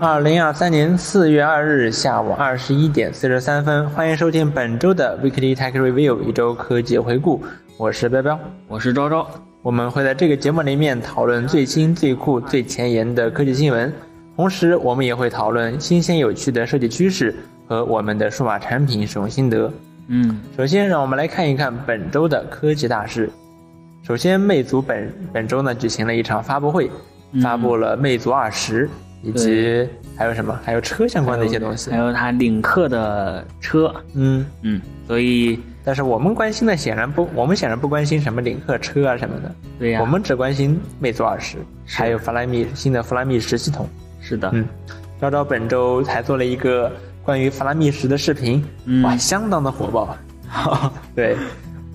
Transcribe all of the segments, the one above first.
二零二三年四月二日下午二十一点四十三分，欢迎收听本周的 Weekly Tech Review 一周科技回顾。我是彪彪，我是昭昭。我们会在这个节目里面讨论最新、最酷、最前沿的科技新闻，同时我们也会讨论新鲜有趣的设计趋势和我们的数码产品使用心得。嗯，首先让我们来看一看本周的科技大事。首先，魅族本本周呢举行了一场发布会，发布了魅族二十。以及还有什么？还有车相关的一些东西，还有他领克的车，嗯。嗯，所以，但是我们关心的显然不，我们显然不关心什么领克车啊什么的，对呀，我们只关心魅族二十，还有弗莱米新的弗莱米十系统，是的，嗯，昭昭本周还做了一个关于弗莱米十的视频，哇，相当的火爆，对，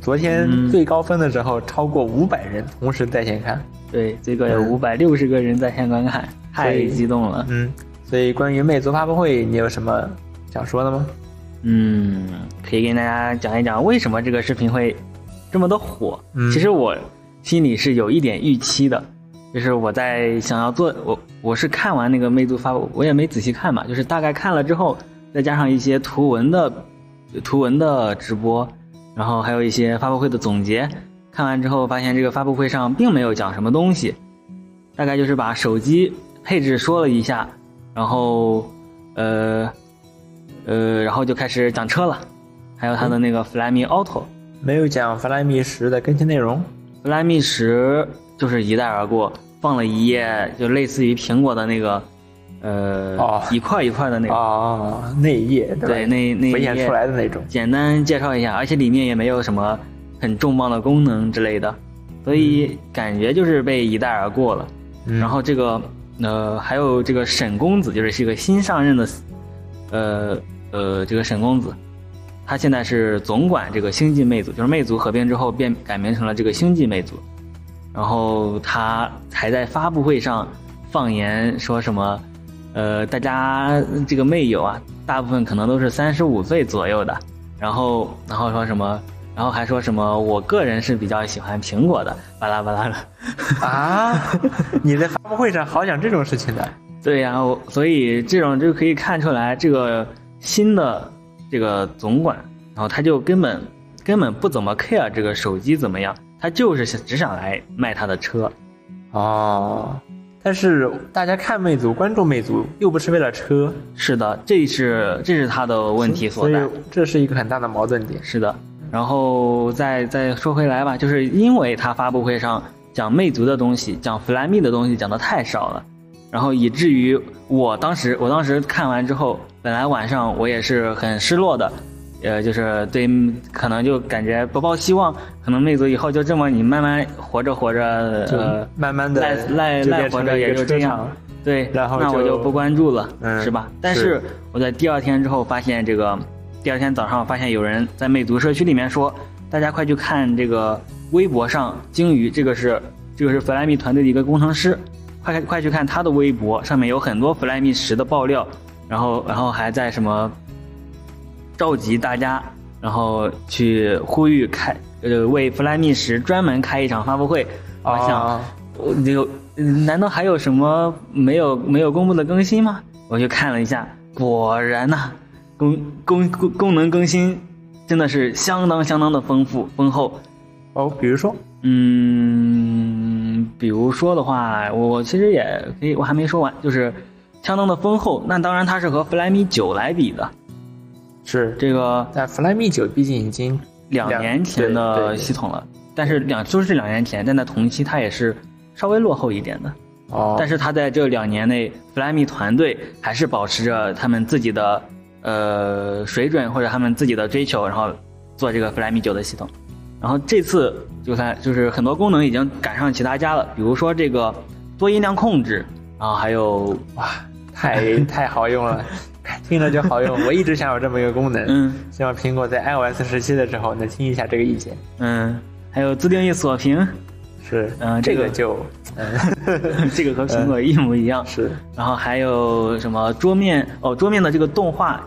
昨天最高分的时候超过五百人同时在线看，对，最高有五百六十个人在线观看。太激动了，嗯，所以关于魅族发布会，你有什么想说的吗？嗯，可以跟大家讲一讲为什么这个视频会这么的火。其实我心里是有一点预期的，就是我在想要做，我我是看完那个魅族发布，我也没仔细看嘛，就是大概看了之后，再加上一些图文的图文的直播，然后还有一些发布会的总结，看完之后发现这个发布会上并没有讲什么东西，大概就是把手机。配置说了一下，然后，呃，呃，然后就开始讲车了，还有它的那个 Flyme Auto，没有讲 Flyme 十的更新内容。Flyme 十就是一带而过，放了一页，就类似于苹果的那个，呃，一块一块的那个哦，那一页对，那那浮现出来的那种。简单介绍一下，而且里面也没有什么很重磅的功能之类的，所以感觉就是被一带而过了。然后这个。呃，还有这个沈公子，就是是一个新上任的，呃呃，这个沈公子，他现在是总管这个星际魅族，就是魅族合并之后变改名成了这个星际魅族，然后他还在发布会上放言说什么，呃，大家这个魅友啊，大部分可能都是三十五岁左右的，然后然后说什么。然后还说什么？我个人是比较喜欢苹果的，巴拉巴拉的。啊！你在发布会上好讲这种事情的？对呀，所以这种就可以看出来，这个新的这个总管，然后他就根本根本不怎么 care 这个手机怎么样，他就是只想来卖他的车。哦，但是大家看魅族，关注魅族，又不是为了车。是的，这是这是他的问题所在，这是一个很大的矛盾点。是的。然后再再说回来吧，就是因为他发布会上讲魅族的东西，讲 Flyme 的东西讲的太少了，然后以至于我当时我当时看完之后，本来晚上我也是很失落的，呃，就是对，可能就感觉不抱希望，可能魅族以后就这么你慢慢活着活着，呃，慢慢的赖赖赖活着也就这样，对，然后那我就不关注了，嗯，是吧？但是我在第二天之后发现这个。第二天早上，发现有人在魅族社区里面说：“大家快去看这个微博上，鲸鱼这个是这个是 Flyme 团队的一个工程师，快快去看他的微博，上面有很多 Flyme 十的爆料，然后然后还在什么召集大家，然后去呼吁开呃为 Flyme 十专门开一场发布会。我想，我有难道还有什么没有没有公布的更新吗？我去看了一下，果然呐。”功功功功能更新真的是相当相当的丰富丰厚哦，比如说，嗯，比如说的话，我其实也可以，我还没说完，就是相当的丰厚。那当然它是和 Flyme 九来比的，是这个。但 Flyme 九毕竟已经两年前的系统了，但是两就是两年前，但在同期它也是稍微落后一点的哦。但是它在这两年内，Flyme 团队还是保持着他们自己的。呃，水准或者他们自己的追求，然后做这个 Flyme 九的系统，然后这次就算就是很多功能已经赶上其他家了，比如说这个多音量控制，然后还有哇，太 太好用了，听着就好用，我一直想有这么一个功能，嗯，希望苹果在 iOS 十七的时候能听一下这个意见，嗯，还有自定义锁屏，是，嗯，这个就，嗯这个和苹果一模一样，是，然后还有什么桌面哦，桌面的这个动画。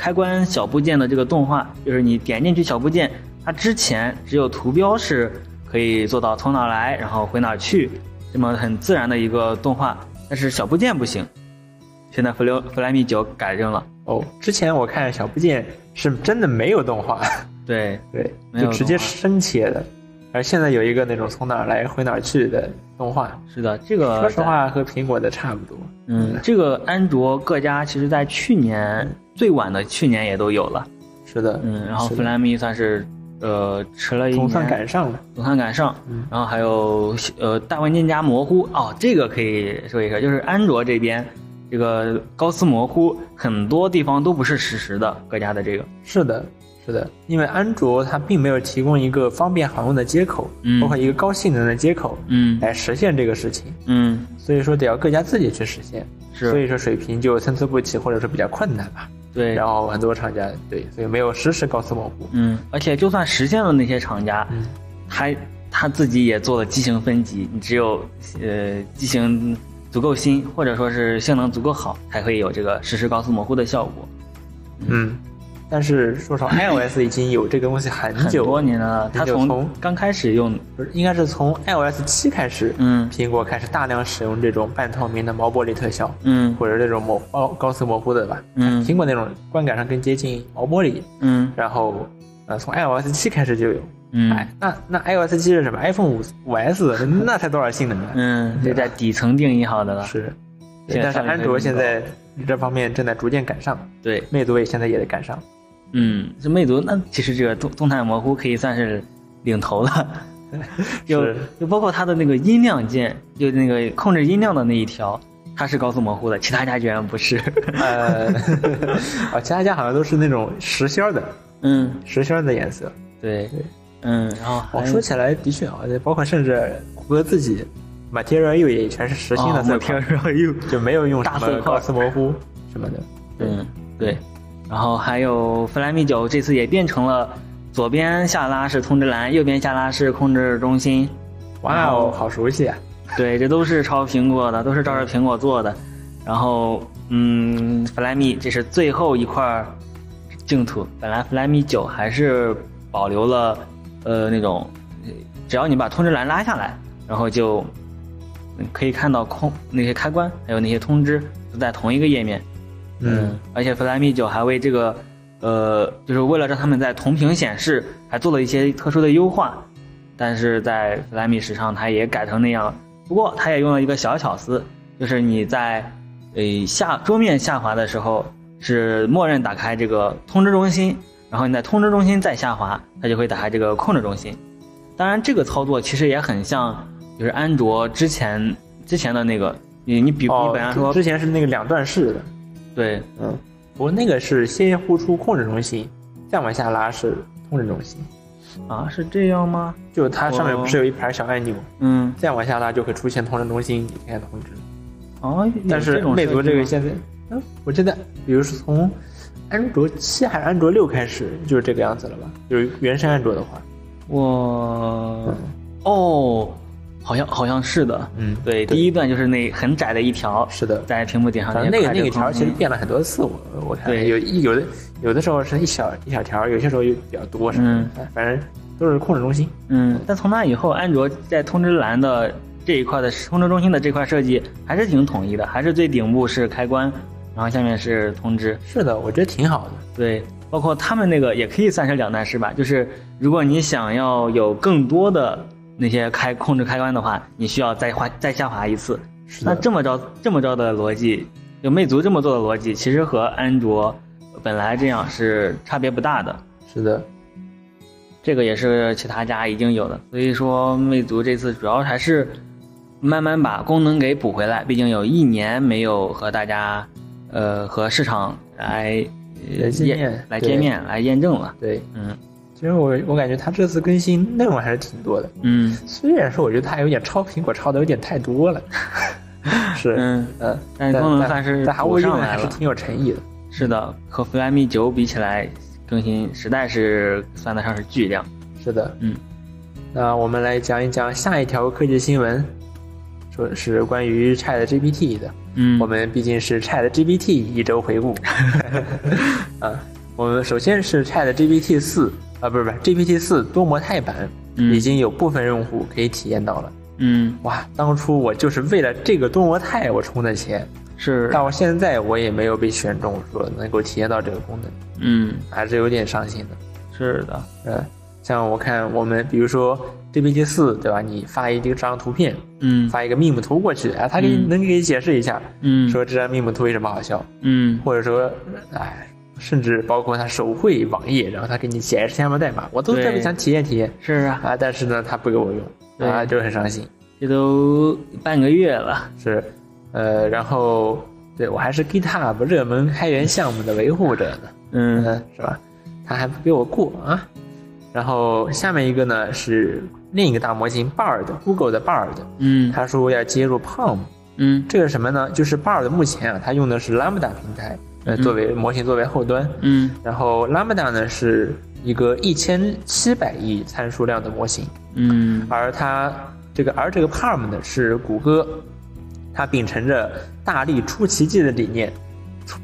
开关小部件的这个动画，就是你点进去小部件，它之前只有图标是可以做到从哪来，然后回哪去，这么很自然的一个动画。但是小部件不行，现在弗流弗莱米九改正了。哦，之前我看小部件是真的没有动画，对，对，就直接生切的，而现在有一个那种从哪儿来回哪儿去的动画，是的，这个说实话和苹果的差不多。嗯，这个安卓各家其实在去年最晚的去年也都有了，是的，嗯，然后是的。弗莱米算是呃迟了一年，总算赶上了。总算赶上，嗯。然后还有呃大文件夹模糊哦，这个可以说一说，就是安卓这边这个高斯模糊很多地方都不是实时的，各家的这个，是的，是的，因为安卓它并没有提供一个方便好用的接口，嗯。包括一个高性能的接口嗯。来实现这个事情，嗯。所以说得要各家自己去实现，是。所以说水平就参差不齐，或者说比较困难吧。对，然后很多厂家对，所以没有实时高斯模糊。嗯，而且就算实现了那些厂家，嗯，他他自己也做了机型分级，你只有呃机型足够新，或者说是性能足够好，才会有这个实时高斯模糊的效果。嗯，但是说实话，iOS 已经有这个东西很很久，多年了，它从从刚开始用，不是应该是从 iOS 七开始，嗯苹果开始大量使用这种半透明的毛玻璃特效，嗯或者这种模高高斯模糊的吧。嗯苹果那种观感上更接近毛玻璃，嗯然后呃从 iOS 七开始就有。嗯哎，那那 iOS 七是什么？iPhone 五五 S 那才多少性能呢？嗯，这在底层定义好的了。是，但是安卓现在这方面正在逐渐赶上，对，魅族也现在也在赶上。嗯，这魅族那其实这个动动态模糊可以算是领头了，就就包括它的那个音量键，就那个控制音量的那一条，它是高速模糊的，其他家居然不是。呃，啊，其他家好像都是那种实心儿的，嗯，实心儿的颜色。对对，嗯，然后哦，说起来的确啊，包括甚至谷歌自己 Material U 也全是实心的色块，然后又就没有用什么高斯模糊什么的。嗯对，然后还有弗莱米九这次也变成了左边下拉是通知栏，右边下拉是控制中心。哇哦，好熟悉啊！对，这都是抄苹果的，都是照着苹果做的。然后，嗯，弗莱米这是最后一块净土。本来弗莱米九还是保留了，呃，那种，呃只要你把通知栏拉下来，然后就嗯可以看到空那些开关，还有那些通知都在同一个页面。嗯，而且弗莱米九还为这个，呃，就是为了让他们在同屏显示，还做了一些特殊的优化。但是在弗莱米史上，它也改成那样了。不过，它也用了一个小巧思，就是你在，呃下桌面下滑的时候，是默认打开这个通知中心，然后你在通知中心再下滑，它就会打开这个控制中心。当然，这个操作其实也很像，就是安卓之前之前的那个，你你比你哦本来说之前是那个两段式的，对，嗯，不过那个是先呼出控制中心，再往下拉是控制中心。啊，是这样吗？就它上面哦不是有一排小按钮，嗯，再往下拉就会出现通知中心，你看通知。哦，但是魅族这个现在，嗯，我记得，比如说从安卓七还是安卓六开始就是这个样子了吧？就是原生安卓的话，我哦，好像好像是的，嗯，对，第一段就是那很窄的一条，是的。在屏幕顶上那个那个条其实变了很多次，我我看对有一有的有的时候是一小一小条，有些时候又比较多什么的，哎反正都是控制中心。嗯，但从那以后，安卓在通知栏的这一块的通知中心的这块设计还是挺统一的，还是最顶部是开关，然后下面是通知，是的，我觉得挺好的。对，包括他们那个也可以算是两段式吧，就是如果你想要有更多的那些开控制开关的话，你需要再滑再下滑一次。是，那这么着这么着的逻辑，就魅族这么做的逻辑，其实和安卓本来这样是差别不大的。是的，这个也是其他家已经有的，所以说魅族这次主要还是慢慢把功能给补回来。毕竟有一年没有和大家，呃，和市场来呃来见来见面来验证了。对。嗯其实我我感觉它这次更新内容还是挺多的，嗯虽然说我觉得它有点抄苹果抄的有点太多了，是，嗯，嗯，但是功能算是但还补会用的上。还是挺有诚意的。是的，和 Flyme 九比起来，更新实在是算得上是巨量。是的，嗯，那我们来讲一讲下一条科技新闻，说是关于 Chat GPT 的。嗯，我们毕竟是 Chat GPT 一周回顾。啊，我们首先是 Chat GPT 四啊，不是不是 GPT 四多模态版，嗯。已经有部分用户可以体验到了。嗯。哇，当初我就是为了这个多模态我充的钱，是，到现在我也没有被选中，说能够体验到这个功能，嗯，还是有点伤心的。是的，呃，像我看我们比如说 GPT 四，对吧？你发一个张图片，嗯。发一个 meme 图过去，啊，它给能给你解释一下，嗯。说这张 meme 图为什么好笑，嗯。或者说，哎，甚至包括它手绘网页，然后它给你解释下面代码，我都特别想体验体验。是啊，啊，但是呢，它不给我用，啊，就很伤心。这都半个月了，是，呃，然后对我还是 GitHub 热门开源项目的维护者呢，嗯。嗯，是吧？他还不给我过啊。然后下面一个呢是另一个大模型 Bard，Google 的 Bard，嗯。他说要接入 Palm，嗯。这个什么呢？就是 Bard 目前啊，它用的是 Lambda 平台，呃，作为模型作为后端，嗯。然后 Lambda 呢是一个一千七百亿参数量的模型，嗯。而它这个而这个 Palm 呢是谷歌，它秉承着大力出奇迹的理念，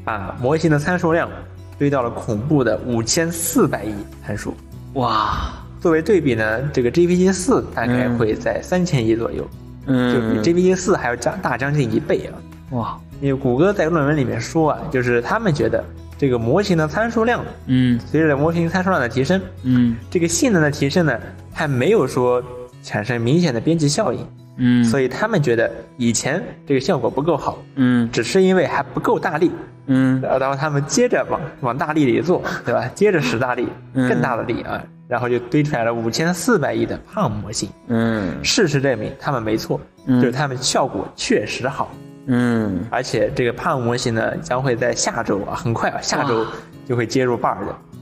把模型的参数量堆到了恐怖的五千四百亿参数。哇，作为对比呢，这个 GPT 四大概嗯。会在三千亿左右，就比嗯 GPT 四还要加大将近一倍啊。哇，因为谷歌在论文里面说啊，就是他们觉得这个模型的参数量嗯。随着模型参数量的提升，嗯。这个性能的提升呢，还没有说产生明显的边际效应，嗯，所以他们觉得以前这个效果不够好，嗯。只是因为还不够大力，嗯。然后他们接着往往大力里做，对吧？接着使大力，嗯。更大的力啊，然后就堆出来了五千四百亿的胖模型。嗯。事实证明他们没错，嗯。就是他们效果确实好，嗯。而且这个胖模型呢将会在下周啊，很快啊，下周就会接入 Bard，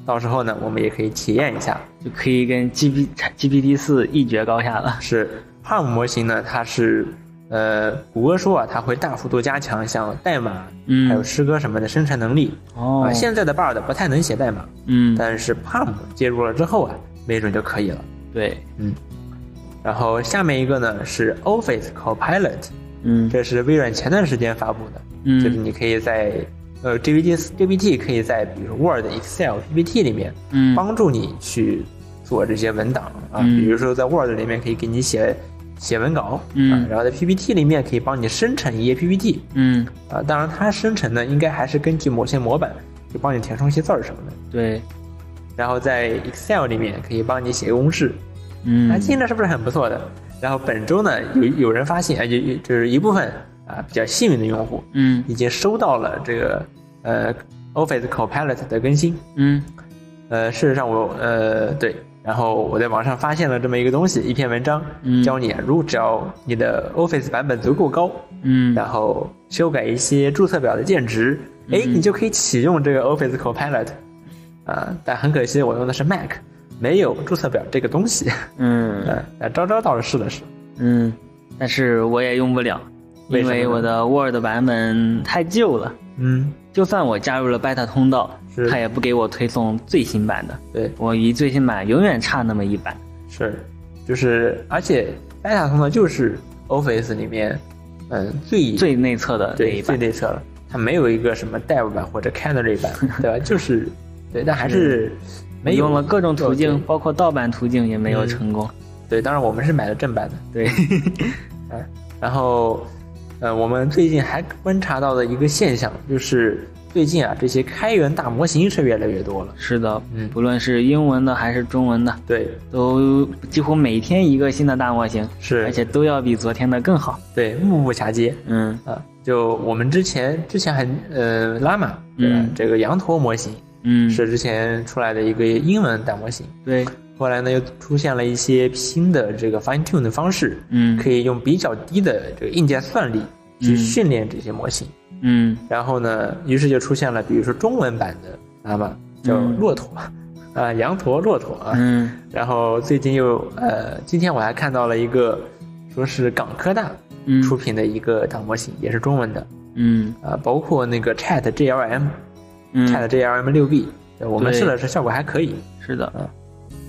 到时候呢我们也可以体验一下。就可以跟 G P GPT 四一决高下了。是 Palm 模型呢，它是呃，谷歌说啊，它会大幅度加强像代码，嗯。还有诗歌什么的生成能力。哦。啊，现在的 Bard 不太能写代码，嗯。但是 Palm 接入了之后啊，没准就可以了。对。嗯。然后下面一个呢是 Office Copilot，嗯。这是微软前段时间发布的，嗯。就是你可以在呃 GPT GPT 可以在比如说 Word、Excel、PPT 里面嗯。帮助你去做这些文档啊，嗯。比如说在 Word 里面可以给你写写文稿，嗯。啊，然后在 PPT 里面可以帮你生成一页 PPT 嗯。啊，当然它生成呢应该还是根据某些模板，就帮你填充一些字儿什么的，对。然后在 Excel 里面可以帮你写公式，嗯。那，听着是不是很不错的？然后本周呢有有人发现，啊，有有就是一部分啊比较幸运的用户嗯。已经收到了这个呃 Office Copilot 的更新，嗯。呃，事实上我呃对，然后我在网上发现了这么一个东西，一篇文章，嗯。教你啊，如只要你的 Office 版本足够高，嗯。然后修改一些注册表的键值，哎、嗯你就可以启用这个 Office Copilot，啊、但很可惜我用的是 Mac，没有注册表这个东西，嗯。呃，那昭昭倒是试了试，嗯，但是我也用不了，因为我的 Word 版本太旧了。嗯，就算我加入了 beta 通道，是。它也不给我推送最新版的，对，我离最新版永远差那么一版。是，就是而且 Beta 通道就是 Office 里面，嗯，最最内测的那对一版，最内测了，它没有一个什么 Dev 版或者 Canary 版，对吧？就是对，但还是没有用了各种途径，包括盗版途径也没有嗯成功。对，当然我们是买的正版的，对，哎，然后，呃，我们最近还观察到的一个现象就是，最近啊，这些开源大模型是越来越多了。是的，嗯不论是英文的还是中文的，对，都几乎每天一个新的大模型，是而且都要比昨天的更好。对，目不暇接嗯啊。就我们之前之前很呃拉玛？嗯这个羊驼模型嗯，是之前出来的一个英文大模型，对，后来呢又出现了一些新的这个 fine tune 的方式，嗯。可以用比较低的这个硬件算力去嗯训练这些模型。嗯。然后呢，于是就出现了，比如说中文版的妈妈叫嗯。骆驼，啊，羊驼、骆驼啊。嗯。然后最近又呃，今天我还看到了一个，说是港科大嗯。出品的一个大模型，也是中文的嗯。啊，包括那个 Chat GLM、嗯，Chat GLM 六 B，我们试了试，效果还可以。是的，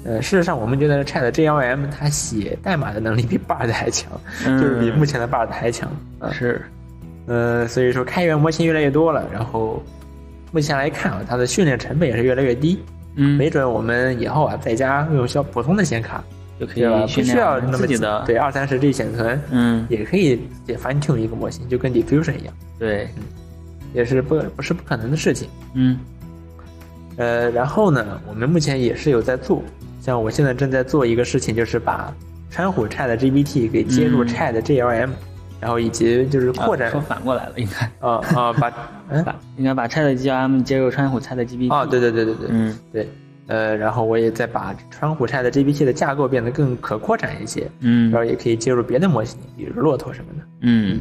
呃，事实上，我们觉得 Chat GLM 它写代码的能力比 Bard 还强，嗯就是比目前的 Bard 还强啊。是，呃，所以说开源模型越来越多了，然后目前来看啊，它的训练成本也是越来越低，嗯没准我们以后啊在家用小普通的显卡就可？以不需要那么的，对二三十 G 显存，嗯，也可以也 fine tune 一个模型，就跟 diffusion 一样，对，也是不不是不可能的事情。嗯。呃，然后呢，我们目前也是有在做，像我现在正在做一个事情，就是把川虎 Chat GPT 给接入嗯。Chat GLM，、然后以及就是扩展啊说反过来了，应该。啊啊、把 嗯？把应该把 chatglm 接入川虎 Chat GPT。哦对对对对对、嗯。对，呃，然后我也在把川虎 Chat GPT 的架构变得更可扩展一些，嗯。然后也可以接入别的模型，比如骆驼什么的。嗯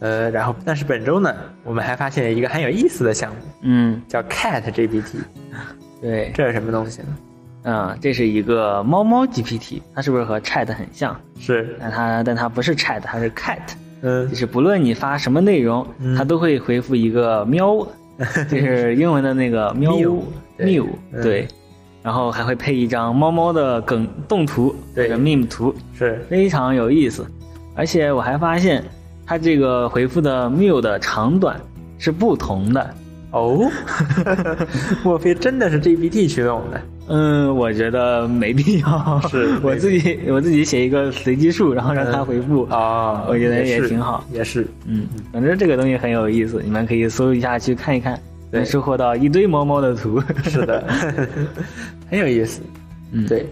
呃，然后但是本周呢，我们还发现了一个很有意思的项目，嗯，叫 Cat GPT，对，这是什么东西呢？嗯，这是一个猫猫 GPT，它是不是和 Chat 很像？是但它但它不是 Chat，它是 Cat，嗯就是不论你发什么内容，嗯它都会回复一个喵，就是英文的那个喵 Mew，对喵，嗯对，然后还会配一张猫猫的梗动图或对者 meme 图，是非常有意思。而且我还发现，它这个回复的 mew 的长短是不同的。哦，莫非真的是 GPT 驱动的？嗯，我觉得没必要。是 我自己我自己写一个随机数，然后让它回复。啊，我觉得也挺好，也是嗯，反正这个东西很有意思，你们可以搜一下去看一看，能收获到一堆猫猫的图。是的，很有意思。嗯，对，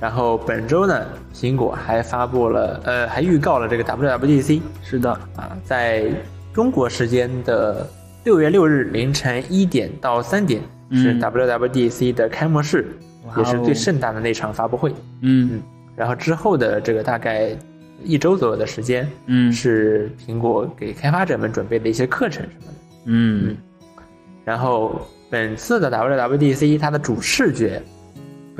然后本周呢，苹果还发布了，呃，还预告了这个 WWDC 是的，啊，在中国时间的六月六日凌晨一点到三点是嗯。WWDC 的开幕式，哇也是最哦盛大的那场发布会。嗯。然后之后的这个大概一周左右的时间，嗯。是苹果给开发者们准备的一些课程什么的。嗯。然后本次的 WWDC 它的主视觉，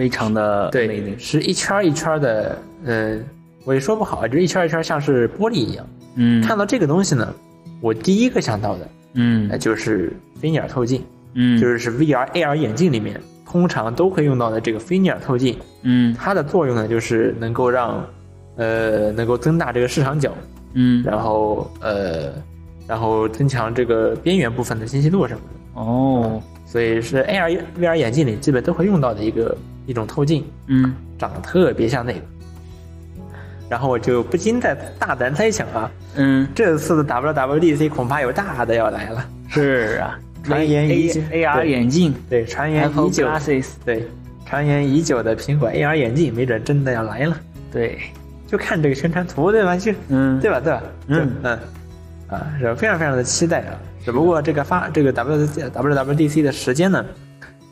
非常的美对，丽。是一圈一圈的，嗯，我也说不好，就一圈一圈像是玻璃一样。嗯，看到这个东西呢，我第一个想到的，嗯那就是菲涅尔透镜，嗯，就是是 VR、AR 眼镜里面通常都会用到的这个菲涅尔透镜。嗯它的作用呢，就是能够让，呃，能够增大这个视场角，嗯然后呃，然后增强这个边缘部分的清晰度什么的。哦所以是 AR、VR 眼镜里基本都会用到的一个一种透镜，嗯长得特别像那个。然后我就不禁在大胆猜想啊，嗯这次的 WWDC 恐怕有大的要来了。是啊，传言已久 A R 眼镜对，传言已久，对，传言已久的苹果 AR 眼镜，没准真的要来了。对，就看这个宣传图，对吧？就嗯对吧？对吧？嗯嗯，啊，是非常非常的期待啊。只不过这个发这个 W WWDC 的时间呢，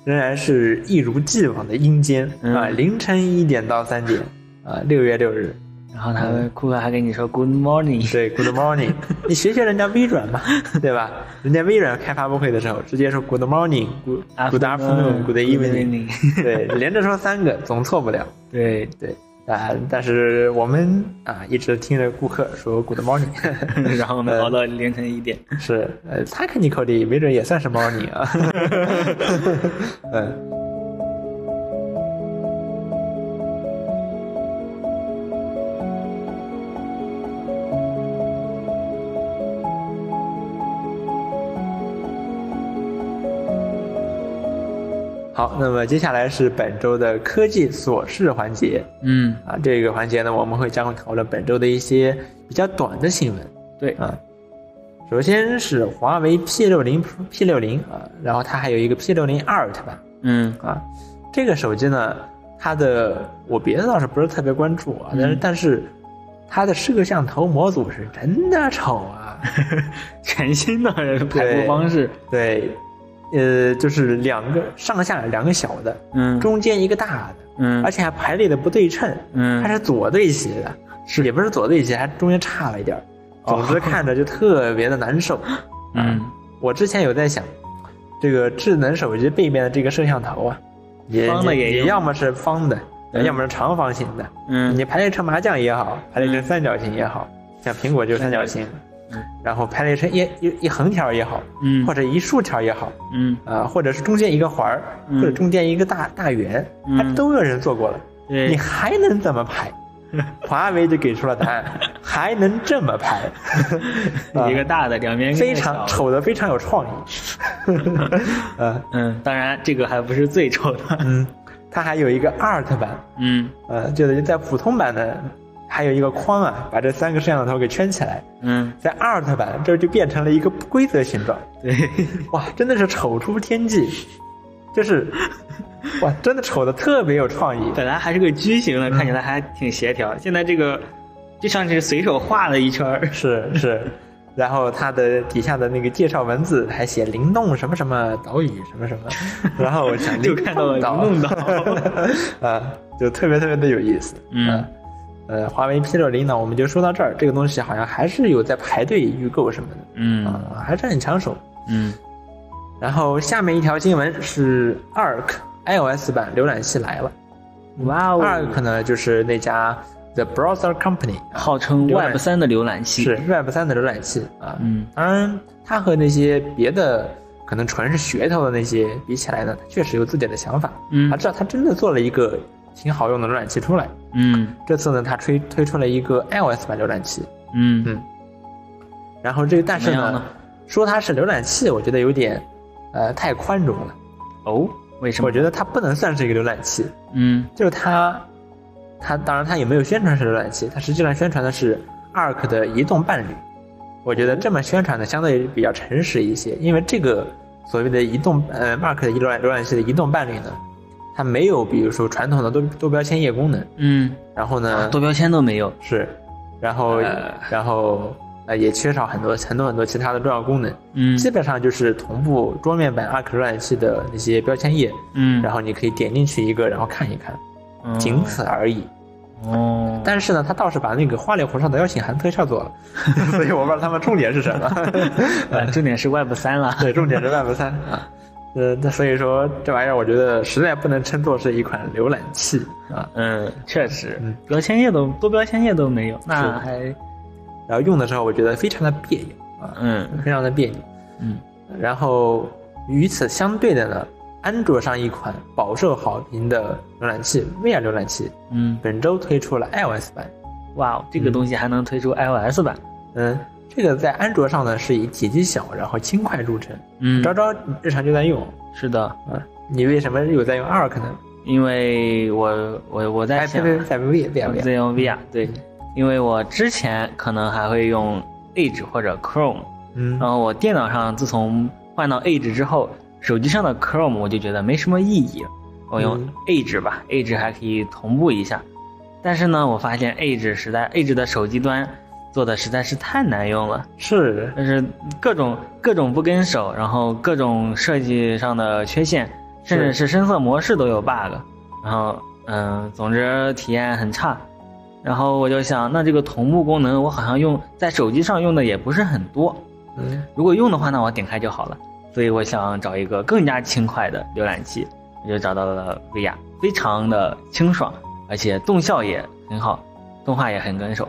仍然是一如既往的阴间嗯。啊，凌晨一点到三点啊，六月六日。然后他们库克还跟你说 Good morning，对，Good morning，你学学人家微软嘛，对吧？人家微软开发布会的时候直接说 Good morning，Good Good afternoon，Good evening，对，连着说三个总错不了。对，对啊，但是我们啊一直听着顾客说 Good morning，然后我们熬到凌晨一点。是呃 technically 没准也算是 morning 啊。嗯。好，那么接下来是本周的科技琐事环节。嗯，啊，这个环节呢，我们会将会讨论本周的一些比较短的新闻对，啊。首先是华为 P 六零 P 六零啊，然后它还有一个 P 六零 Art 吧嗯啊。这个手机呢，它的我别的倒是不是特别关注啊，但是、嗯但是它的摄像头模组是真的丑啊。全新的排布方式。对，呃，就是两个上下两个小的，嗯中间一个大的，嗯而且还排列的不对称。嗯它是左对齐的，是也不是左对齐，还中间差了一点儿。总之看着就特别的难受。嗯我之前有在想，这个智能手机背面的这个摄像头啊，方的也要么是方的，嗯要么是长方形的。嗯你排列成麻将也好，排列成三角形也好，像苹果就是三角形嗯，然后排列成一一一横条也好，嗯或者一竖条也好，嗯啊，或者是中间一个环儿，嗯或者中间一个大大圆，嗯它都有人做过了。对你还能怎么排？华为就给出了答案，还能这么排，啊 一个大的，两边非。常丑的非常有创意。呃嗯，当然这个还不是最丑的。嗯，它还有一个 Art 版，嗯呃，就是在普通版的还有一个框啊，把这三个摄像头给圈起来，嗯，在 Art 版这就变成了一个不规则形状，对，哇，真的是丑出天际，就是 哇，真的丑的特别有创意，本来还是个矩形的，看起来还挺协调，现在这个就像是随手画了一圈儿。是是，然后它的底下的那个介绍文字还写灵动什么什么岛屿什么什么，然后我想就看到了灵动岛啊，就特别特别的有意思。嗯呃，华为 P 六零呢，我们就说到这儿，这个东西好像还是有在排队预购什么的，嗯啊，还是很抢手。嗯然后下面一条新闻是 Arc iOS 版浏览器来了。哇哦 Arc 呢，就是那家 The Browser Company，啊号称 Web 三的浏览器。是 Web 三的浏览器啊。嗯当然，它和那些别的可能纯是噱头的那些比起来呢，它确实有自己的想法。嗯他知道他真的做了一个挺好用的浏览器出来。嗯这次呢，它推推出了一个 iOS 版浏览器。嗯嗯然后这个但是呢，说它是浏览器，我觉得有点呃太宽容了。哦，为什么？我觉得它不能算是一个浏览器，嗯就是它，它当然它也没有宣传是浏览器，它实际上宣传的是 Arc 的移动伴侣。我觉得这么宣传的相对比较诚实一些，因为这个所谓的移动呃 Arc 的移浏览浏览器的移动伴侣呢，它没有比如说传统的多多标签页功能，嗯，然后呢多标签都没有。是，然后、呃然后呃也缺少很多很多很多其他的重要功能，嗯基本上就是同步桌面版 Arc 浏览器的那些标签页，嗯，然后你可以点进去一个，然后看一看，嗯仅此而已。哦，但是呢，他倒是把那个花里胡哨的邀请函特效做了，所以我不知道他们重点是什么。呃重点是 Web 三了。对，重点是 Web 三啊。呃，那所以说这玩意儿，我觉得实在不能称作是一款浏览器啊。嗯，确实嗯，标签页都多标签页都没有，那还然后用的时候，我觉得非常的别扭啊，嗯非常的别扭。嗯然后与此相对的呢，安卓上一款饱受好评的浏览器 VR 浏览器，嗯，本周推出了 iOS 版。哇哦，这个东西还能推出 iOS 版。嗯，这个在安卓上呢是以体积小，然后轻快著称。嗯，昭昭日常就在用是的，啊，你为什么有在用 Arc 呢？因为我我我在我在用 V 啊对，因为我之前可能还会用 Edge 或者 Chrome，嗯然后我电脑上自从换到 Edge 之后，手机上的 Chrome 我就觉得没什么意义了，我用嗯 Edge 吧、e d g e 还可以同步一下。但是呢，我发现 Edge 实在 Edge 的手机端做的实在是太难用了，是。就是各种各种不跟手，然后各种设计上的缺陷，甚至是。深色模式都有 bug，然后嗯，总之体验很差。然后我就想，那这个同步功能我好像用在手机上用的也不是很多，嗯。如果用的话，那我点开就好了。所以我想找一个更加轻快的浏览器，我就找到了 VR，非常的清爽，而且动效也很好，动画也很跟手，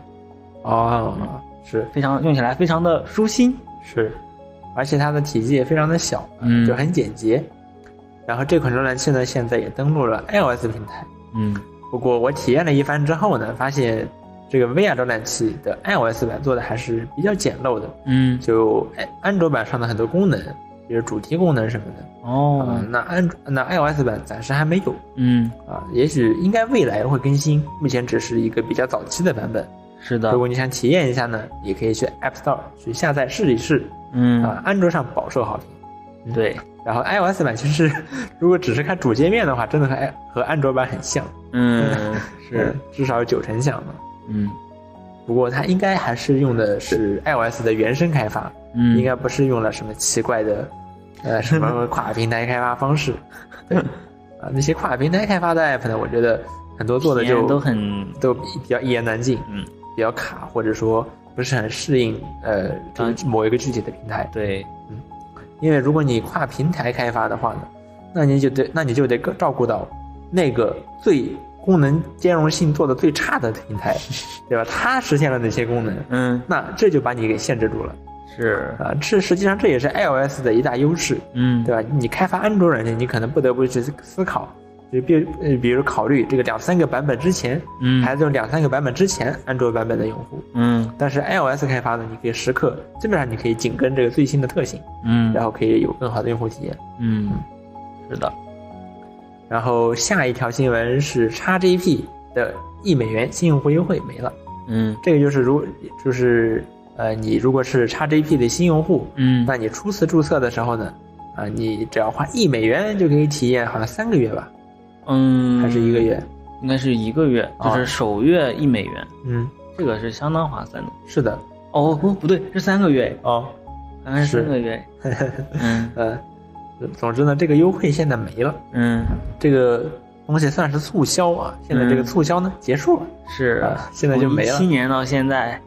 哦是非常用起来非常的舒心。是，而且它的体积也非常的小，嗯就很简洁。然后这款浏览器呢，现在也登录了 iOS 平台。嗯不过我体验了一番之后呢，发现这个 VR 浏览器的 iOS 版做的还是比较简陋的，嗯就安安卓版上的很多功能，比如主题功能什么的，哦啊，那安卓那 iOS 版暂时还没有嗯啊，也许应该未来会更新，目前只是一个比较早期的版本。是的。如果你想体验一下呢，也可以去 App Store 去下载试一试嗯。啊，安卓上饱受好评。对。然后 iOS 版其实 如果只是看主界面的话，真的和和安卓版很像，嗯 是。嗯至少有九成像嘛。嗯。不过它应该还是用的是 iOS 的原生开发，嗯。应该不是用了什么奇怪的，呃，什么跨平台开发方式。对，啊，那些跨平台开发的 app 呢，我觉得很多做的就都很都比比较一言难尽，嗯比较卡，或者说不是很适应呃这个某一个具体的平台。对嗯因为如果你跨平台开发的话呢，那你就得那你就得照顾到那个最功能兼容性做的最差的平台，对吧？它实现了哪些功能？嗯那这就把你给限制住了是啊！这实际上这也是 iOS 的一大优势，嗯对吧？你开发安卓软件，你可能不得不去思考，就比呃比如考虑这个两三个版本之前，嗯还是用两三个版本之前安卓版本的用户。嗯但是 iOS 开发呢，你可以时刻基本上你可以紧跟这个最新的特性，嗯然后可以有更好的用户体验。嗯是的然后下一条新闻是 XGP 的一美元新用户优惠没了。嗯这个就是如就是呃，你如果是 XGP 的新用户，嗯那你初次注册的时候呢，啊、你只要花一美元就可以体验，好像三个月吧，嗯，还是一个？月？应该是一个月，就哦是首月一美元，嗯，这个是相当划算的。是的。哦不不对，是三个月，哦，好像是是三个月。嗯 呃，总之呢，这个优惠现在没了，嗯，这个东西算是促销啊。现在这个嗯促销呢、结束了，是啊现在就没了七年到现在，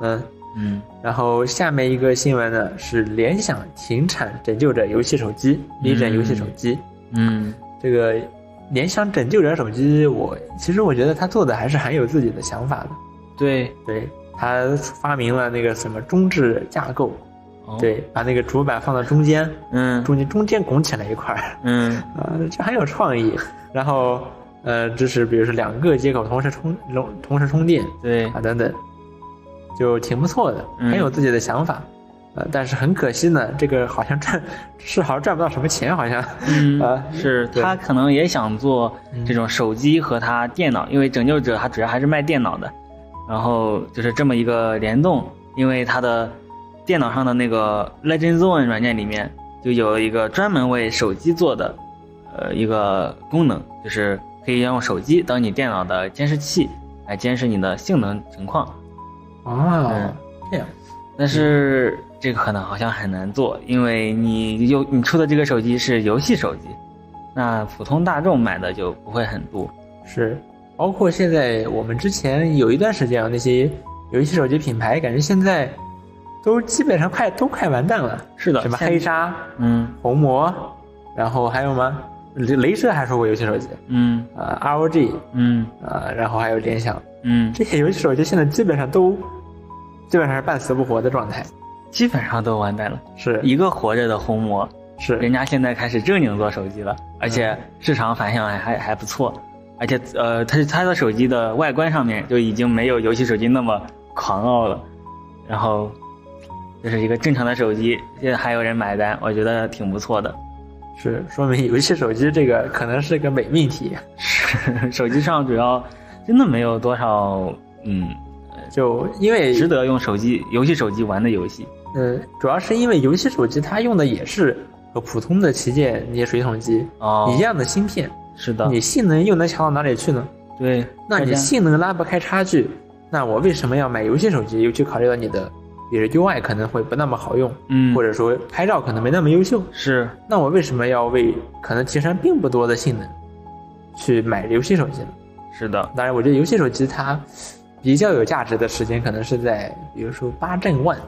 嗯。嗯然后下面一个新闻呢是联想停产拯救者游戏手机，力拯游戏手机。嗯这个联想拯救者手机，我其实我觉得他做的还是很有自己的想法的。对，对他发明了那个什么中置架构，哦，对，把那个主板放到中间，嗯。中间中间拱起来一块儿，嗯。啊，这很有创意。然后呃，支持比如说两个接口同时充同同时充电。对。啊等等，就挺不错的，嗯。很有自己的想法。呃，但是很可惜呢，这个好像赚是好像赚不到什么钱，好像。嗯啊是他可能也想做嗯这种手机和他电脑，因为拯救者他主要还是卖电脑的，然后就是这么一个联动，因为他的电脑上的那个 Legend Zone 软件里面就有一个专门为手机做的呃一个功能，就是可以用手机当你电脑的监视器来监视你的性能情况。哦嗯，这样。但是这个可能好像很难做，因为你有你出的这个手机是游戏手机，那普通大众买的就不会很多。是，包括现在我们之前有一段时间啊，那些游戏手机品牌，感觉现在都基本上快都快完蛋了。是的，什么黑鲨、嗯红魔，然后还有吗？雷雷蛇还说过游戏手机嗯啊、ROG 嗯啊、然后还有联想，嗯，这些游戏手机现在基本上都基本上是半死不活的状态。基本上都完蛋了。是一个活着的红魔，是人家现在开始正经做手机了，而且市场反响还还还不错，而且呃，它它的手机的外观上面就已经没有游戏手机那么狂傲了，然后就是一个正常的手机，现在还有人买单，我觉得挺不错的。是，说明游戏手机这个可能是个伪命题。是 手机上主要真的没有多少嗯就因为值得用手机游戏手机玩的游戏。嗯，主要是因为游戏手机它用的也是和普通的旗舰那些水桶机哦，一样的芯片，是的，你性能又能强到哪里去呢？对，那你性能拉不开差距，那我为什么要买游戏手机？尤其考虑到你的，比如 UI 可能会不那么好用，嗯。或者说拍照可能没那么优秀，是。那我为什么要为可能提升并不多的性能去买游戏手机呢？是的，当然，我觉得游戏手机它比较有价值的时间可能是在比如说八阵万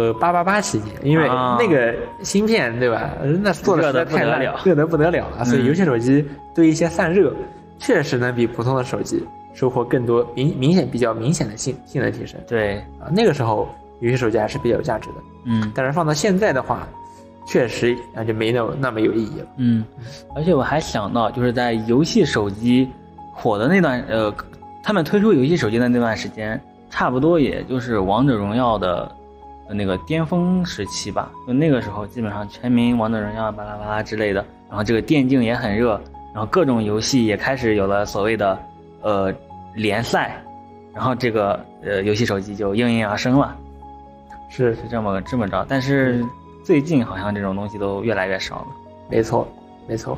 和八八八期间，因为啊。那个芯片对吧，那做的实在太烂热得不得了热得不得了了，所以嗯。游戏手机对一些散热确实能比普通的手机收获更多明明显比较明显的性性能提升。对，啊。那个时候游戏手机还是比较有价值的，嗯。但是放到现在的话，确实那就没那么那么有意义了。嗯，而且我还想到，就是在游戏手机火的那段，呃，他们推出游戏手机的那段时间，差不多也就是王者荣耀的呃那个巅峰时期吧。就那个时候，基本上全民王者荣耀巴拉巴拉之类的，然后这个电竞也很热，然后各种游戏也开始有了所谓的呃联赛，然后这个呃游戏手机就应运而生了，是是这么这么着。但是最近好像这种东西都越来越少了。没错，没错。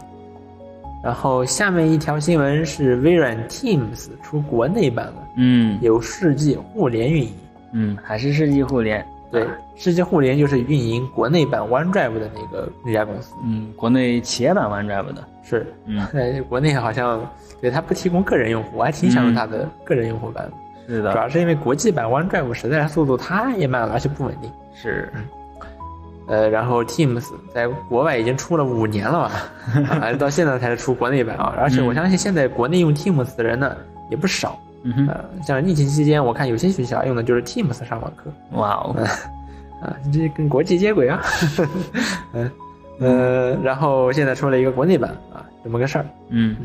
然后下面一条新闻是微软 Teams 出国内版了，嗯有世纪互联运营。嗯，还是世纪互联。对，世纪互联就是运营国内版 OneDrive 的那个那家公司。嗯，国内企业版 OneDrive 的。是，嗯，在国内好像对它不提供个人用户，我还挺想用它的个人用户版是的。主要是因为国际版 OneDrive 实在是速度太慢了，而且不稳定。是。呃，然后 Teams 在国外已经出了五年了吧，啊，到现在才出国内版啊。而且我相信现在国内用 Teams 的人呢也不少。嗯哼，呃，像疫情期间，我看有些学校用的就是 Teams 上网课哇哦，啊，这跟国际接轨啊。嗯呃，然后现在出了一个国内版啊，这么个事儿。嗯，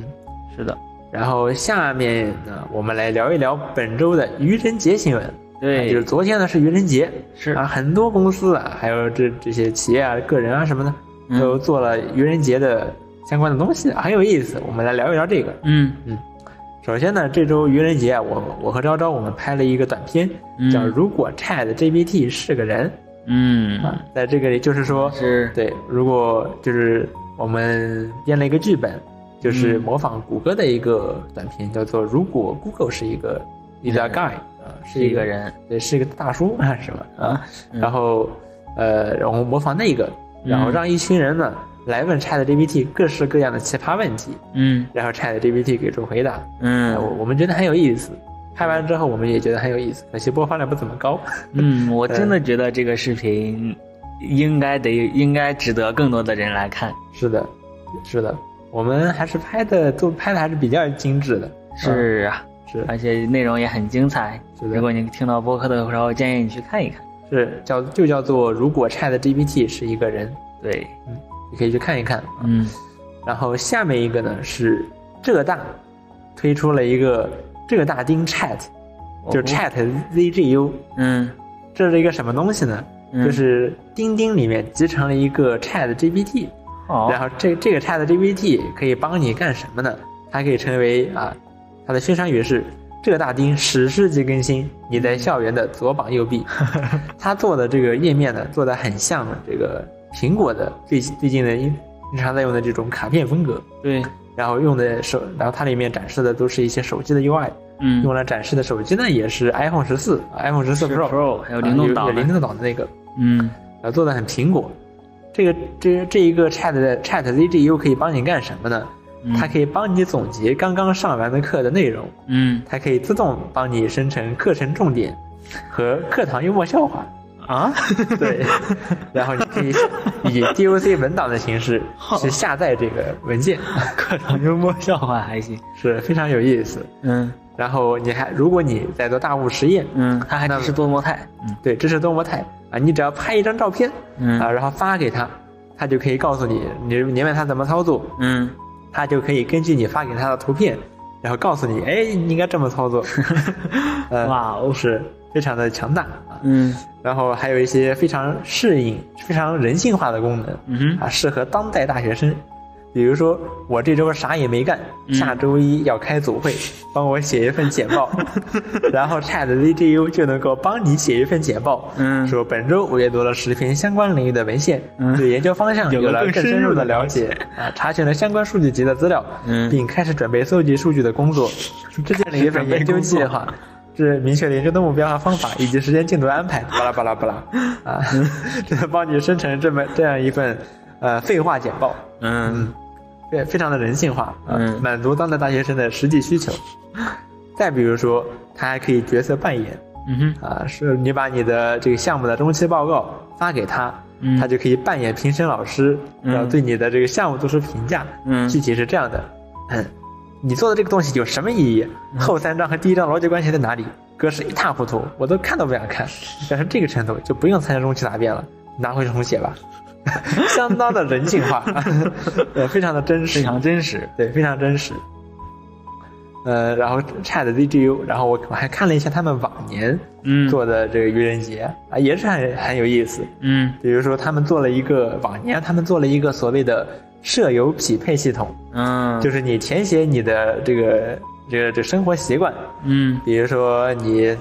是的，然后下面呢，我们来聊一聊本周的愚人节新闻。对就是，昨天呢是愚人节，是啊，很多公司啊，还有这这些企业啊、个人啊什么的，嗯都做了愚人节的相关的东西，很有意思。我们来聊一聊这个。嗯嗯首先呢，这周愚人节啊，我我和昭昭我们拍了一个短片，嗯。叫《如果 Chat GPT 是个人》嗯，啊，在这个里就是说，是。对，如果就是我们编了一个剧本，就是嗯。模仿谷歌的一个短片，叫做《如果 Google 是一个 is a guy》啊，是一个，人。对，是一个大叔啊，是吧？啊，嗯。然后呃，然后模仿那个，然后嗯让一群人呢来问 Chat GPT 各式各样的奇葩问题，嗯然后 Chat GPT 给出回答。嗯我我们觉得很有意思。拍完之后，我们也觉得很有意思，可惜播放量不怎么高。嗯，我真的觉得这个视频应该得应该值得更多的人来看。是的，是的，我们还是拍的都拍的还是比较精致的。是啊，是而且内容也很精彩。是的如果你听到播客的时候，建议你去看一看。是叫就叫做如果 Chat GPT 是一个人，对，你可以去看一看。嗯然后下面一个呢是浙大推出了一个浙大丁 Chat，就哦 Chat ZGU，嗯这是一个什么东西呢？嗯就是钉钉里面集成了一个 Chat GPT，哦然后这这个 Chat GPT 可以帮你干什么呢？它可以成为啊，它的宣传语是“浙大丁史诗级更新，你在校园的左膀右臂”。它做的这个页面呢，做的很像这个苹果的最最近的经经常在用的这种卡片风格，对，然后用的手，然后它里面展示的都是一些手机的 UI，嗯。用来展示的手机呢也是 iPhone 十四、iPhone 十四 Pro，Pro 还有啊灵动岛灵动岛的那个，嗯。呃，做的很苹果。这个这这一个 Chat 的 Chat ZGU 可以帮你干什么呢？嗯。它可以帮你总结刚刚上完的课的内容，嗯。它可以自动帮你生成课程重点和课堂幽默笑话。啊，对，然后你可以以 DOC 文档的形式去下载这个文件，课堂幽默笑话还行。是非常有意思。嗯然后你还，如果你在做大物实验，嗯，它还那支持多模态。嗯对，支持多模态啊，你只要拍一张照片嗯啊，然后发给他，他就可以告诉你，你你问他怎么操作，嗯他就可以根据你发给他的图片，然后告诉你，哎，你应该这么操作。呃，哇哦是非常的强大啊。嗯。然后还有一些非常适应、非常人性化的功能嗯哼。啊，适合当代大学生。比如说，我这周啥也没干，嗯。下周一要开组会，帮我写一份简报，然后 Chat ZGU 就能够帮你写一份简报，嗯。说本周我阅读了十篇相关领域的文献，嗯。对研究方向有有了了更深入的了了解。啊，查询了相关数据集的资料，嗯。并开始准备搜集数据的工作，制定了一份研究计划。是明确了研究的目标和方法，以及时间进度安排，巴拉巴拉巴拉，啊，这 能帮你生成这么这样一份，呃，废话简报，嗯非非常的人性化，啊，嗯满足当代大学生的实际需求。再比如说，它还可以角色扮演，嗯哼啊，是你把你的这个项目的中期报告发给他，嗯他就可以扮演评审老师，嗯然后对你的这个项目做出评价。嗯具体是这样的，嗯，你做的这个东西有什么意义？后三章和第一章逻辑关系在哪里？格式一塌糊涂，我都看都不想看。但是这个程度就不用参加中期答辩了，拿回去重写吧，相当的人性化，对，非常的真实，非常真实。对，非常真实。呃，然后 Chat ZGU，然后我我还看了一下他们往年嗯做的这个愚人节啊，也是很很有意思。嗯比如说，他们做了一个往年他们做了一个所谓的舍友匹配系统，嗯。就是你填写你的这个这个这生活习惯，嗯。比如说你，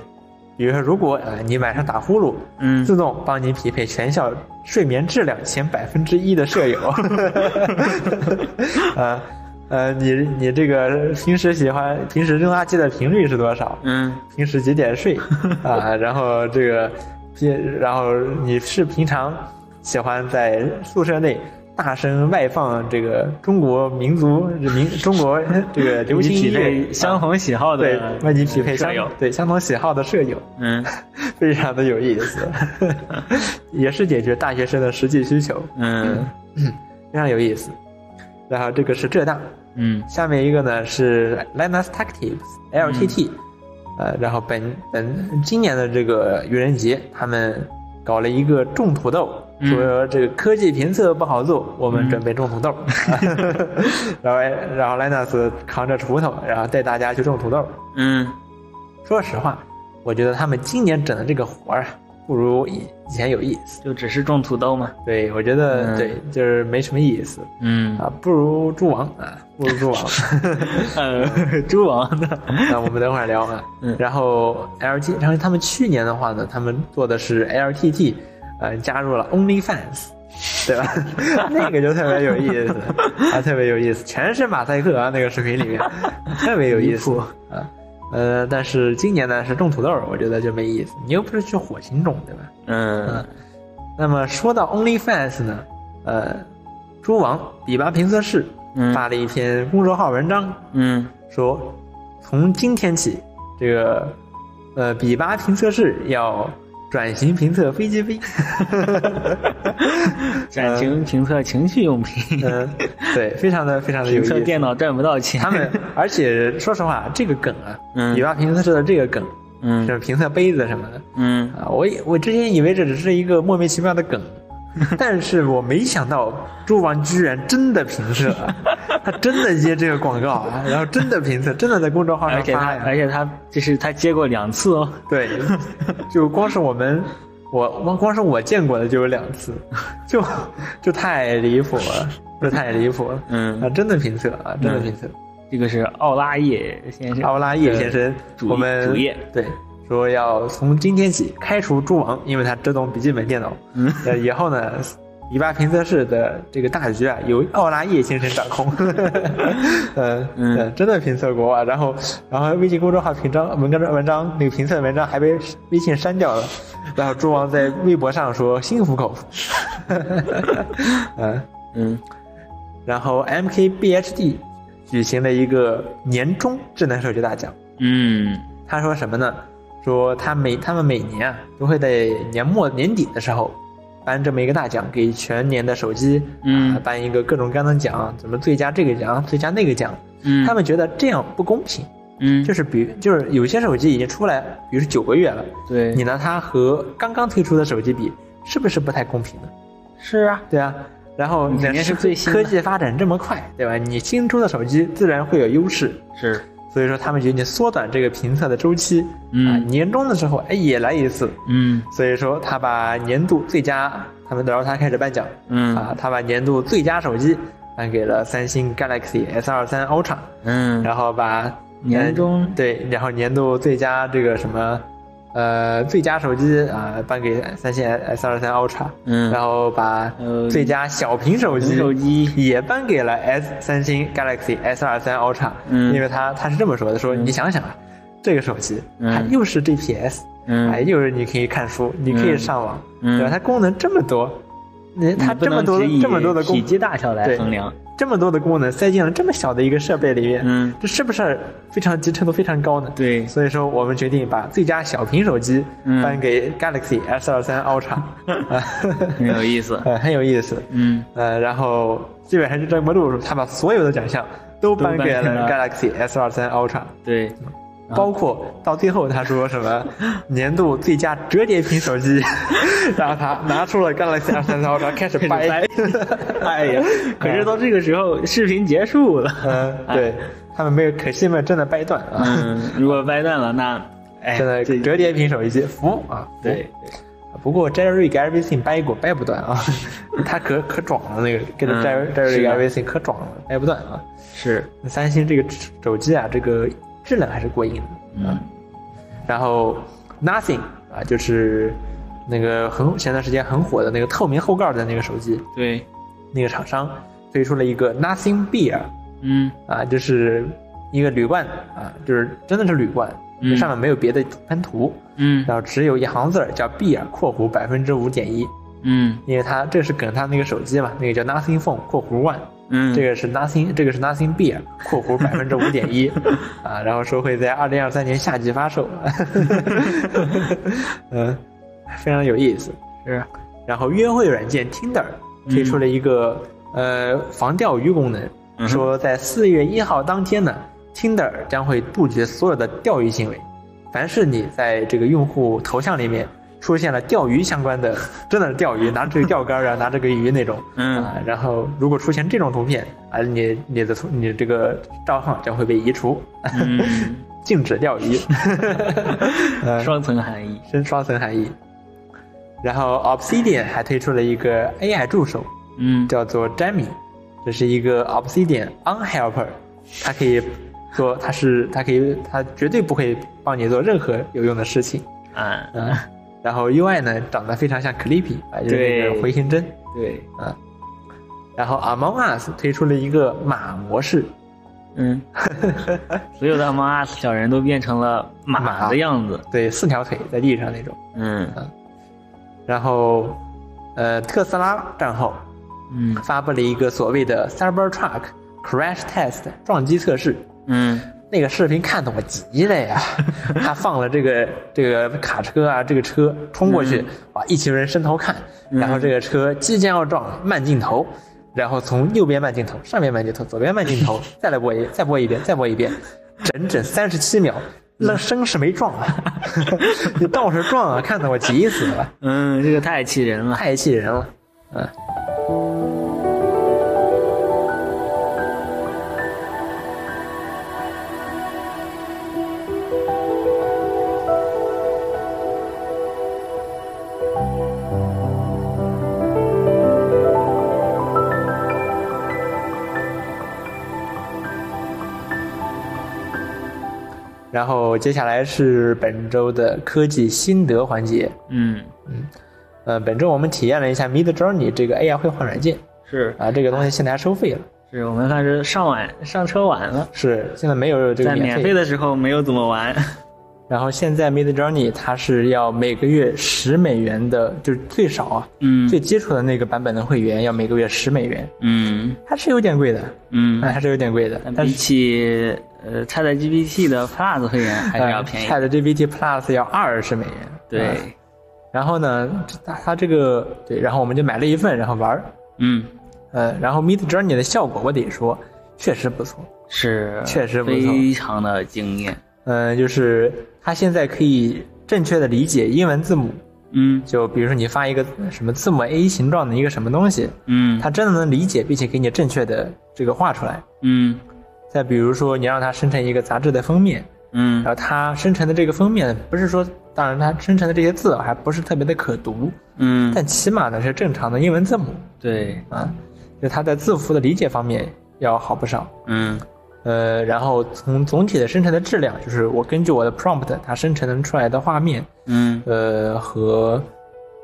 比如说如果呃你晚上打呼噜，嗯。自动帮你匹配全校睡眠质量前百分之一的舍友，呃呃，你你这个平时喜欢平时扔垃圾的频率是多少？嗯。平时几点睡？啊？然后这个，平然后你是平常喜欢在宿舍内大声外放这个中国民族民 中国这个流行音乐。相同喜好的对，为你匹配相。对相同喜好的舍友，嗯。非常的有意思，也是解决大学生的实际需求，嗯。非常有意思。然后这个是浙大，嗯。下面一个呢是 Linus Tech Tips LTT，、呃，然后本本今年的这个愚人节，他们搞了一个种土豆，嗯说这个科技评测不好做，我们嗯准备种土豆，然后然后 Linus 扛着锄头，然后带大家去种土豆。嗯说实话，我觉得他们今年整的这个活儿啊，不如以以前有意思。就只是种土豆嘛。对，我觉得、嗯对，就是没什么意思嗯，啊，不如猪王啊，不如猪王。呃，猪王的，那我们等会儿聊啊。嗯然后 LT，然后他们去年的话呢，他们做的是 LTT，呃，加入了 OnlyFans，对吧？那个就特别有意思，啊，特别有意思，全是马赛克啊，那个视频里面 特别有意思啊。呃，但是今年呢是种土豆，我觉得就没意思。你又不是去火星种，对吧？嗯那么说到 OnlyFans 呢，呃，猪王比巴评测室嗯发了一篇公众号文章，嗯说从今天起，这个呃比巴评测室要转型评测飞机杯。转型评测情趣用品，嗯，对，非常的非常的有评测意思。电脑赚不到钱。他们，而且说实话，这个梗啊，嗯比巴评测室的这个梗，嗯就是评测杯子什么的嗯啊，我以我之前以为这只是一个莫名其妙的梗。但是我没想到猪王居然真的评测，他真的接这个广告啊，然后真的评测，真的在公众号而且他上发呀。而且他就是他接过两次哦。对，就光是我们，我光光是我见过的就有两次，就就太离谱了，这太离谱了。嗯啊，真的评测啊，真的嗯评测。这个是奥拉叶先生，奥拉叶先生，主我们主页对说要从今天起开除猪王，因为他只懂笔记本电脑。嗯，呃，以后呢，一八评测室的这个大局啊，由奥拉叶先生掌控。呃，嗯嗯真的评测过啊。然后，然后微信公众号评章文章文章那个评测文章还被微信删掉了。然后猪王在微博上说心服口服。嗯，嗯然后 MKBHD 举行了一个年终智能手机大奖。嗯他说什么呢？说他每他们每年啊都会在年末年底的时候颁这么一个大奖，给全年的手机嗯。啊颁一个各种各样的奖，怎么最佳这个奖、最佳那个奖。嗯，他们觉得这样不公平，嗯。就是比就是有些手机已经出来，比如说九个月了，对。你拿它和刚刚推出的手机比，是不是不太公平呢？是啊，对啊。然后你肯定是最新科技发展这么快，对吧？你新出的手机自然会有优势，是所以说他们决定缩短这个评测的周期，嗯。啊，年终的时候哎也来一次，嗯。所以说他把年度最佳，他们然后他开始颁奖，嗯。啊，他把年度最佳手机颁给了三星 Galaxy S 二三 Ultra，嗯，然后把年终。呃对，然后年度最佳这个什么，呃，最佳手机啊颁给三星 S 二三 Ultra，嗯。然后把呃最佳小屏手机手机。也颁给了 S 三星 Galaxy S 二三 Ultra，嗯。因为他他是这么说的，说你想想啊，这个手机嗯。它又是 GPS，嗯。哎，又是你可以看书，你可以嗯上网，嗯。对吧？它功能这么多，你它这么多这么多的功体积大小来衡量。这么多的功能塞进了这么小的一个设备里面，嗯。这是不是非常集成度非常高呢？对。所以说我们决定把最佳小屏手机嗯。颁给 Galaxy S 二三 Ultra，啊，很有意思。呃，很有意思。嗯。呃，然后基本上就这么路数，他把所有的奖项都颁给了 Galaxy S 二三 Ultra，对，包括到最后他说什么年度最佳折叠屏手机，然后他拿出了 Galaxy S 三 Ultra 开始掰，哎呀，可是到这个时候视频结束了。嗯，对他们没有，可惜没有真的掰断啊，嗯，如果掰断了，那哎，真的折叠屏手机服啊，对。不过 Jerry 给 Everything 掰过，掰不断啊，他可可壮了，那个跟 Jerry 是 Jerry Everything 可壮了，掰不断啊。是三星这个手机啊，这个质量还是过硬的。嗯。然后 Nothing 啊，就是那个很前段时间很火的那个透明后盖的那个手机，对，那个厂商推出了一个 Nothing Beer 嗯。啊，就是一个铝罐啊，就是真的是铝罐，嗯。上面没有别的喷涂，嗯。然后只有一行字儿叫 Beer（ 括弧百分之五点一），嗯。因为它这是梗它那个手机嘛，那个叫 Nothing Phone（ 括弧 One）。嗯，这个是 nothing，这个是 nothing beer，括弧百分之五点一，啊，然后说会在二零二三年夏季发售，嗯，非常有意思。是然后约会软件 Tinder 推出了一个、呃防钓鱼功能，嗯说在四月一号当天呢，Tinder 将会杜绝所有的钓鱼行为，凡是你在这个用户头像里面出现了钓鱼相关的，真的是钓鱼，拿着这个钓竿啊，拿这个鱼那种，嗯。啊，然后如果出现这种图片啊，你你的图你这个账号将会被移除，嗯，禁止钓鱼，呃双层含义。深双层含义。然后 Obsidian 还推出了一个 AI 助手，嗯。叫做 Jamie，这是一个 Obsidian on helper，它可以做，它是它可以，它绝对不会帮你做任何有用的事情。啊，嗯，然后 UI 呢长得非常像 Clippy 啊，就是那个回形针。对啊，然后 Among Us 推出了一个马模式，嗯，所有的 Among Us 小人都变成了马马的样子。对，四条腿在地上那种。嗯然后，呃，特斯拉账号嗯发布了一个所谓的 Cybertruck Crash Test 撞击测试。嗯那个视频看得我急的呀！他放了这个这个卡车啊，这个车冲过去，哇，一群人伸头看，然后这个车即将要撞，慢镜头，然后从右边慢镜头，上面慢镜头，左边慢镜头，再来播一，再播一遍，再播一遍，整整三十七秒，那生是没撞啊，你倒是撞啊，看得我急死了，嗯，这个太气人了。太气人了，嗯。然后接下来是本周的科技心得环节。嗯。嗯，呃，本周我们体验了一下 Mid Journey 这个 AI 绘画软件。是。啊，这个东西现在还收费了，是，我们算是上晚上车晚了，是现在没有这个在免费的时候没有怎么玩。然后现在 Mid Journey 它是要每个月十美元的，就是最少啊，嗯最基础的那个版本的会员要每个月十美元，嗯还是有点贵的，嗯，哎，还是有点贵的。但比起呃 ChatGPT 的 Plus 会员还是要便宜。Chat GPT Plus 要二十美元。对啊，然后呢，它它这个对，然后我们就买了一份，然后玩儿。嗯，呃，然后 Mid Journey 的效果我得说确实不错。是确实不错非常的惊艳。嗯、就是它现在可以正确的理解英文字母，嗯。就比如说你发一个什么字母 A 形状的一个什么东西，嗯。它真的能理解，并且给你正确的这个画出来。嗯。再比如说，你让它生成一个杂志的封面，嗯。然后它生成的这个封面不是说，当然它生成的这些字还不是特别的可读，嗯，但起码呢是正常的英文字母。对，啊，就它在字符的理解方面要好不少。嗯呃，然后从总体的生成的质量，就是我根据我的 prompt 它生成出来的画面，嗯。呃和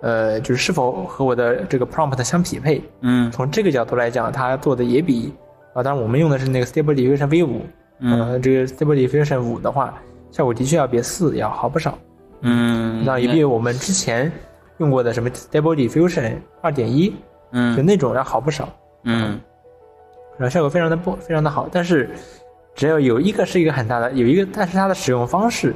呃就是是否和我的这个 prompt 相匹配，嗯。从这个角度来讲，它做的也比啊，当然我们用的是那个 Stable Diffusion V 五，嗯。呃，这个 Stable Diffusion 五的话，效果的确要比四要好不少，嗯，那也比我们之前用过的什么 Stable Diffusion 二点一，就嗯那种要好不少，嗯然后效果非常的不非常的好，但是只要有一个是一个很大的，有一个，但是它的使用方式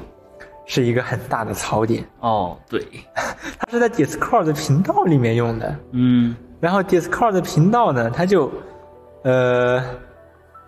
是一个很大的槽点，哦对，它是在 Discord 的频道里面用的，嗯。然后 Discord 的频道呢，它就，呃，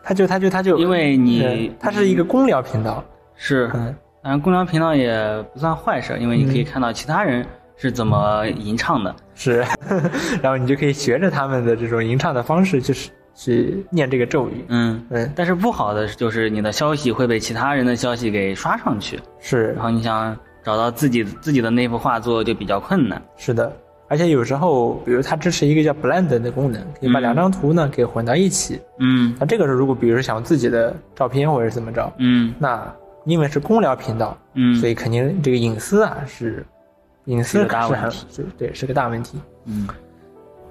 它就它就它就，因为你呃它是一个公聊频道，是，嗯，当然公聊频道也不算坏事，因为你可以看到其他人是怎么吟唱的。是，然后你就可以学着他们的这种吟唱的方式去去念这个咒语，嗯，嗯，但是不好的就是你的消息会被其他人的消息给刷上去，是。然后你想找到自己自己的那幅画作就比较困难。是的，而且有时候，比如它支持一个叫 Blend 的功能，可以把嗯。两张图呢给混到一起。嗯。那这个时候，如果比如说想用自己的照片或者是怎么着，嗯。那因为是公聊频道，嗯，所以肯定这个隐私啊是隐私大问题。是对是个大问题。嗯。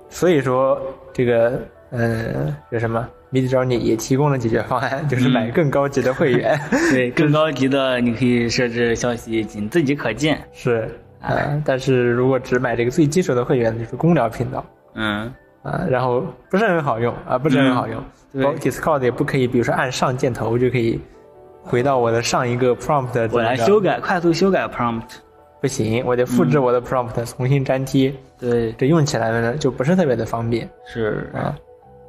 所以说这个呃有什么？Mid Journey 也提供了解决方案，就是买更高级的会员。对，更高级的你可以设置消息仅自己可见。是啊、但是如果只买这个最基础的会员，就是公聊频道。嗯，啊、然后不是很好用啊，不是很好用。对。Discord 也不可以，比如说按上箭头就可以回到我的上一个 prompt 的我来修改，快速修改 prompt。不行，我得复制我的 prompt 重新粘贴，对，这用起来呢就不是特别的方便。是，啊。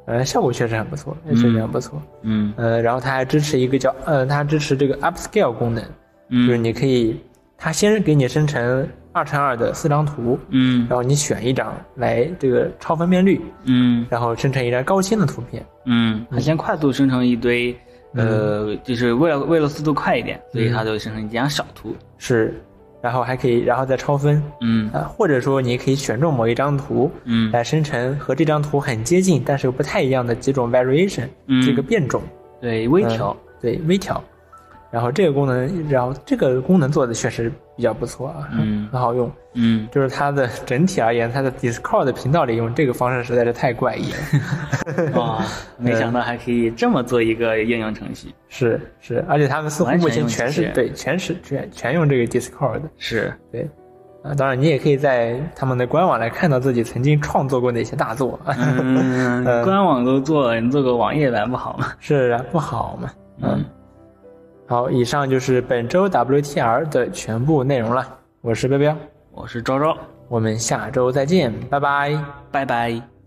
呃，效果确实很不错，确实很不错。嗯呃，然后它还支持一个叫呃，它还支持这个 upscale 功能，就是嗯你可以，它先给你生成二乘二的四张图，嗯然后你选一张来这个超分辨率，嗯然后生成一张高清的图片。嗯，它先快速生成一堆，呃，就是为了为了速度快一点，所以它就生成几张小图。是，然后还可以，然后再超分嗯。啊，或者说你可以选中某一张图，嗯。来生成和这张图很接近，但是又不太一样的几种 variation，、嗯。这个变种，对微调，对微调。然后这个功能，然后这个功能做的确实比较不错啊，嗯很好用。嗯就是它的整体而言，它的 Discord 的频道里用这个方式实在是太怪异了。哇，没想到还可以这么做一个应用程序，是是，而且他们似乎目前全是对，全是全全用这个 Discord。是对，啊，当然你也可以在他们的官网来看到自己曾经创作过哪些大作。嗯，嗯 官网都做了，你做个网页版不好吗？是啊，不好嘛。嗯，好，以上就是本周 WTR 的全部内容了。我是彪彪，我是昭昭，我们下周再见，拜拜。拜拜。